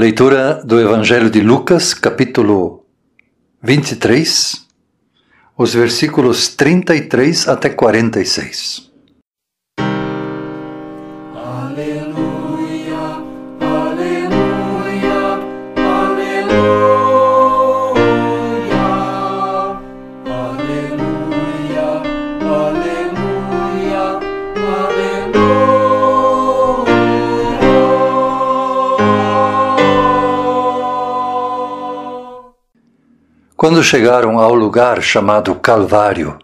Leitura do Evangelho de Lucas, capítulo 23, os versículos 33 até 46. Quando chegaram ao lugar chamado Calvário,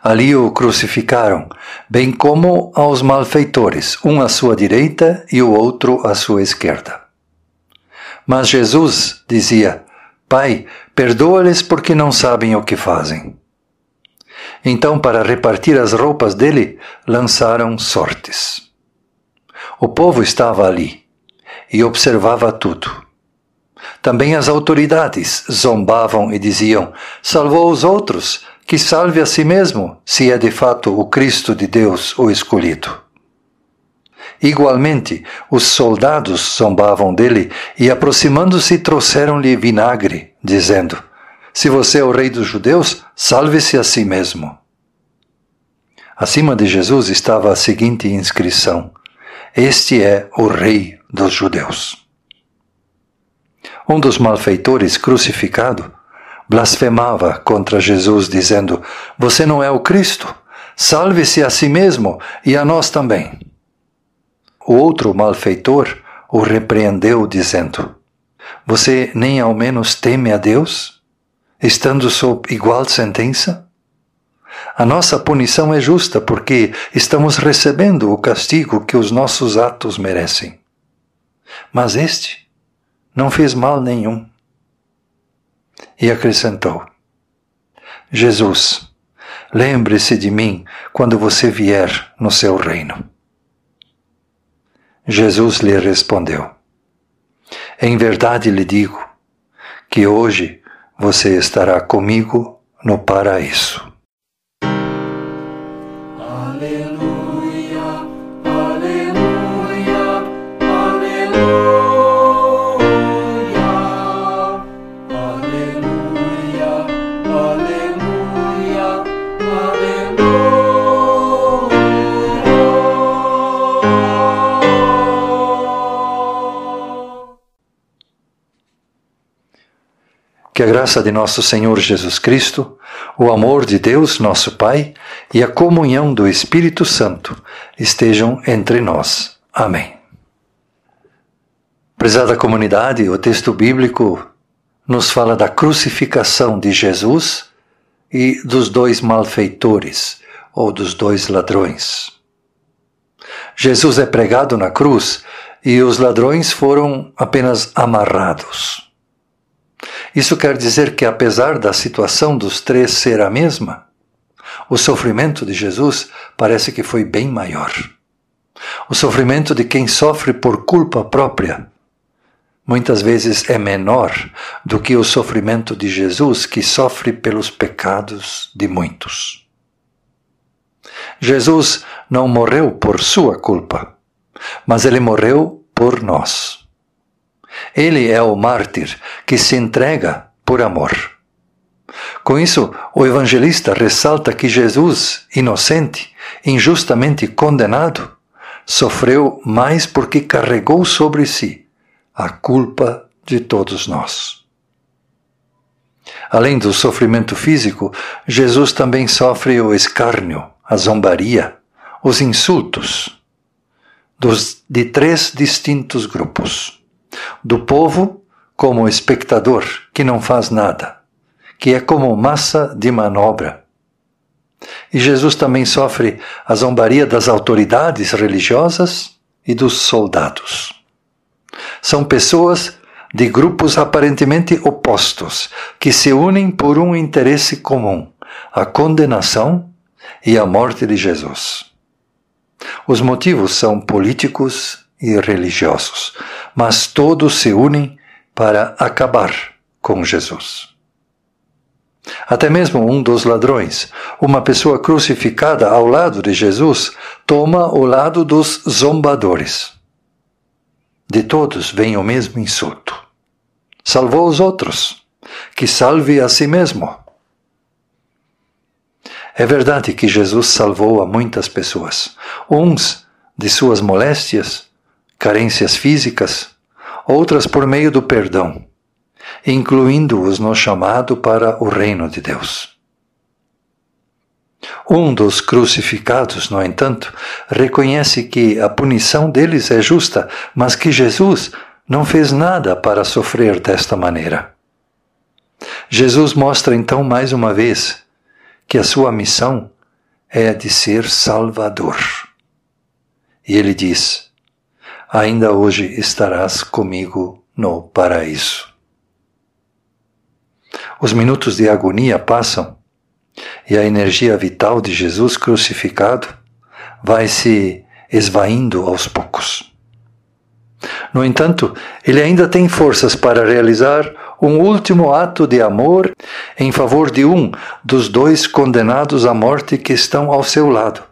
ali o crucificaram, bem como aos malfeitores, um à sua direita e o outro à sua esquerda. Mas Jesus dizia: Pai, perdoa-lhes porque não sabem o que fazem. Então, para repartir as roupas dele, lançaram sortes. O povo estava ali e observava tudo. Também as autoridades zombavam e diziam: Salvou os outros, que salve a si mesmo, se é de fato o Cristo de Deus o escolhido. Igualmente, os soldados zombavam dele e, aproximando-se, trouxeram-lhe vinagre, dizendo: Se você é o rei dos judeus, salve-se a si mesmo. Acima de Jesus estava a seguinte inscrição: Este é o rei dos judeus. Um dos malfeitores crucificado blasfemava contra Jesus, dizendo: Você não é o Cristo? Salve-se a si mesmo e a nós também. O outro malfeitor o repreendeu, dizendo: Você nem ao menos teme a Deus, estando sob igual sentença? A nossa punição é justa porque estamos recebendo o castigo que os nossos atos merecem. Mas este não fez mal nenhum. E acrescentou: Jesus, lembre-se de mim quando você vier no seu reino. Jesus lhe respondeu: Em verdade lhe digo que hoje você estará comigo no paraíso. Que a graça de nosso Senhor Jesus Cristo, o amor de Deus, nosso Pai, e a comunhão do Espírito Santo estejam entre nós. Amém. Prezada comunidade, o texto bíblico nos fala da crucificação de Jesus e dos dois malfeitores, ou dos dois ladrões. Jesus é pregado na cruz e os ladrões foram apenas amarrados. Isso quer dizer que, apesar da situação dos três ser a mesma, o sofrimento de Jesus parece que foi bem maior. O sofrimento de quem sofre por culpa própria muitas vezes é menor do que o sofrimento de Jesus que sofre pelos pecados de muitos. Jesus não morreu por sua culpa, mas ele morreu por nós. Ele é o mártir que se entrega por amor. Com isso, o evangelista ressalta que Jesus, inocente, injustamente condenado, sofreu mais porque carregou sobre si a culpa de todos nós. Além do sofrimento físico, Jesus também sofre o escárnio, a zombaria, os insultos dos, de três distintos grupos do povo como espectador que não faz nada, que é como massa de manobra. E Jesus também sofre a zombaria das autoridades religiosas e dos soldados. São pessoas de grupos aparentemente opostos que se unem por um interesse comum, a condenação e a morte de Jesus. Os motivos são políticos e religiosos, mas todos se unem para acabar com Jesus. Até mesmo um dos ladrões, uma pessoa crucificada ao lado de Jesus, toma o lado dos zombadores. De todos vem o mesmo insulto. salvou os outros, que salve a si mesmo. É verdade que Jesus salvou a muitas pessoas, uns de suas moléstias, carências físicas, outras por meio do perdão, incluindo-os no chamado para o reino de Deus. Um dos crucificados, no entanto, reconhece que a punição deles é justa, mas que Jesus não fez nada para sofrer desta maneira. Jesus mostra então mais uma vez que a sua missão é a de ser Salvador. E ele diz: Ainda hoje estarás comigo no paraíso. Os minutos de agonia passam e a energia vital de Jesus crucificado vai se esvaindo aos poucos. No entanto, ele ainda tem forças para realizar um último ato de amor em favor de um dos dois condenados à morte que estão ao seu lado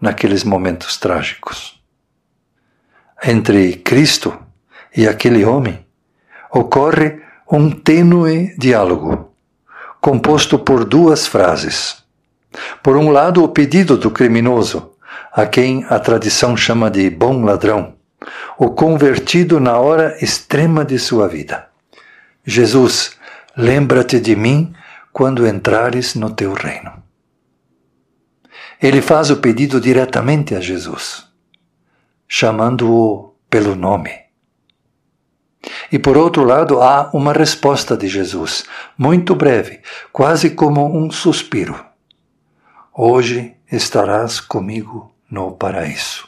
naqueles momentos trágicos. Entre Cristo e aquele homem ocorre um tênue diálogo composto por duas frases. Por um lado, o pedido do criminoso, a quem a tradição chama de bom ladrão, o convertido na hora extrema de sua vida. Jesus, lembra-te de mim quando entrares no teu reino. Ele faz o pedido diretamente a Jesus, chamando-o pelo nome. E por outro lado, há uma resposta de Jesus, muito breve, quase como um suspiro. Hoje estarás comigo no paraíso.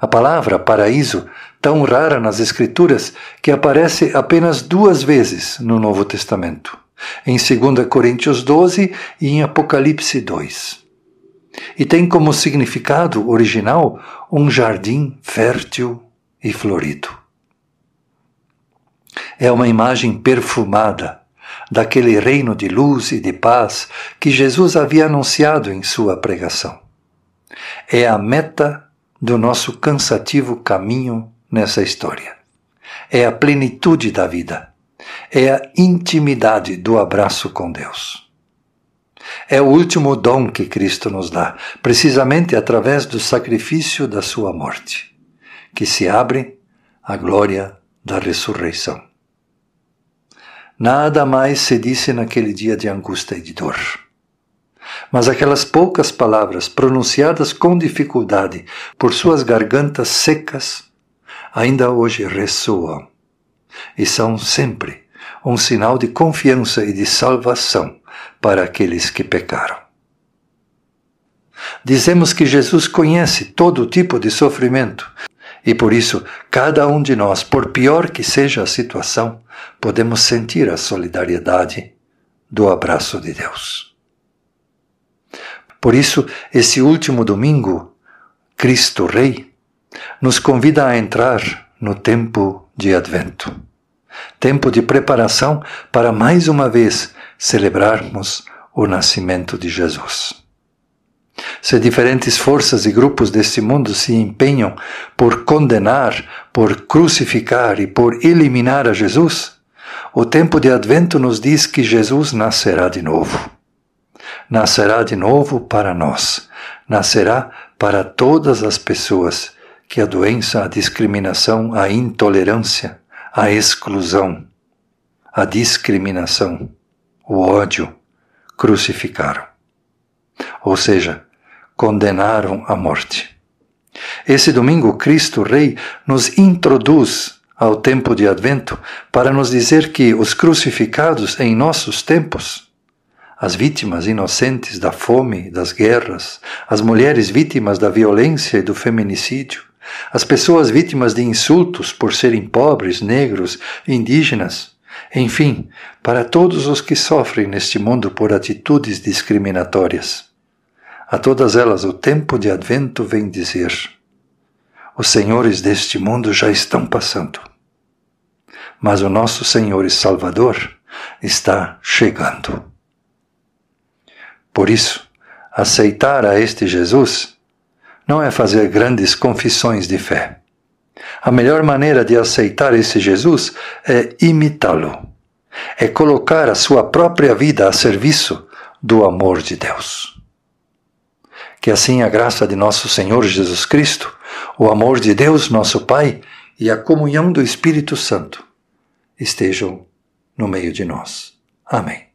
A palavra paraíso, tão rara nas Escrituras, que aparece apenas duas vezes no Novo Testamento, em 2 Coríntios 12 e em Apocalipse 2. E tem como significado original um jardim fértil e florido é uma imagem perfumada daquele reino de luz e de paz que Jesus havia anunciado em sua pregação. É a meta do nosso cansativo caminho nessa história. É a plenitude da vida. É a intimidade do abraço com Deus. É o último dom que Cristo nos dá, precisamente através do sacrifício da sua morte, que se abre à glória da ressurreição. Nada mais se disse naquele dia de angústia e de dor. Mas aquelas poucas palavras pronunciadas com dificuldade por suas gargantas secas ainda hoje ressoam e são sempre um sinal de confiança e de salvação para aqueles que pecaram. Dizemos que Jesus conhece todo tipo de sofrimento e por isso, cada um de nós, por pior que seja a situação, podemos sentir a solidariedade do abraço de Deus. Por isso, esse último domingo, Cristo Rei nos convida a entrar no tempo de Advento tempo de preparação para mais uma vez celebrarmos o nascimento de Jesus. Se diferentes forças e grupos deste mundo se empenham por condenar, por crucificar e por eliminar a Jesus, o tempo de Advento nos diz que Jesus nascerá de novo. Nascerá de novo para nós. Nascerá para todas as pessoas que a doença, a discriminação, a intolerância, a exclusão, a discriminação, o ódio crucificaram. Ou seja, condenaram à morte. Esse domingo, Cristo Rei nos introduz ao tempo de Advento para nos dizer que os crucificados em nossos tempos, as vítimas inocentes da fome, das guerras, as mulheres vítimas da violência e do feminicídio, as pessoas vítimas de insultos por serem pobres, negros, indígenas, enfim, para todos os que sofrem neste mundo por atitudes discriminatórias. A todas elas o tempo de advento vem dizer: os senhores deste mundo já estão passando, mas o nosso Senhor e Salvador está chegando. Por isso, aceitar a este Jesus não é fazer grandes confissões de fé. A melhor maneira de aceitar esse Jesus é imitá-lo, é colocar a sua própria vida a serviço do amor de Deus. Que assim a graça de nosso Senhor Jesus Cristo, o amor de Deus, nosso Pai, e a comunhão do Espírito Santo estejam no meio de nós. Amém.